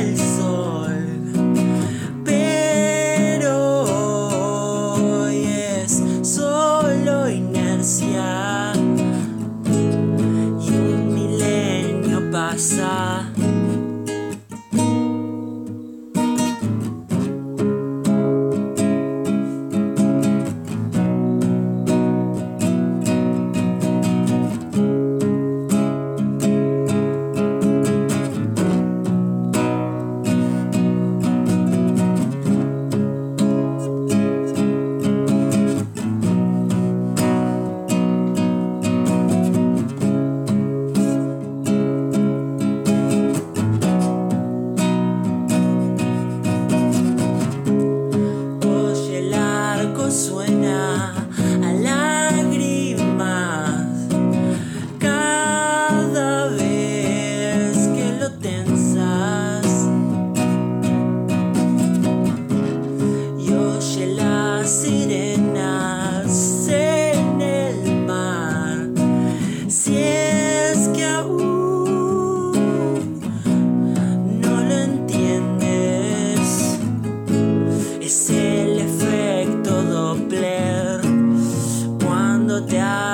el sol. Pero hoy es solo inercia y un milenio pasa. down.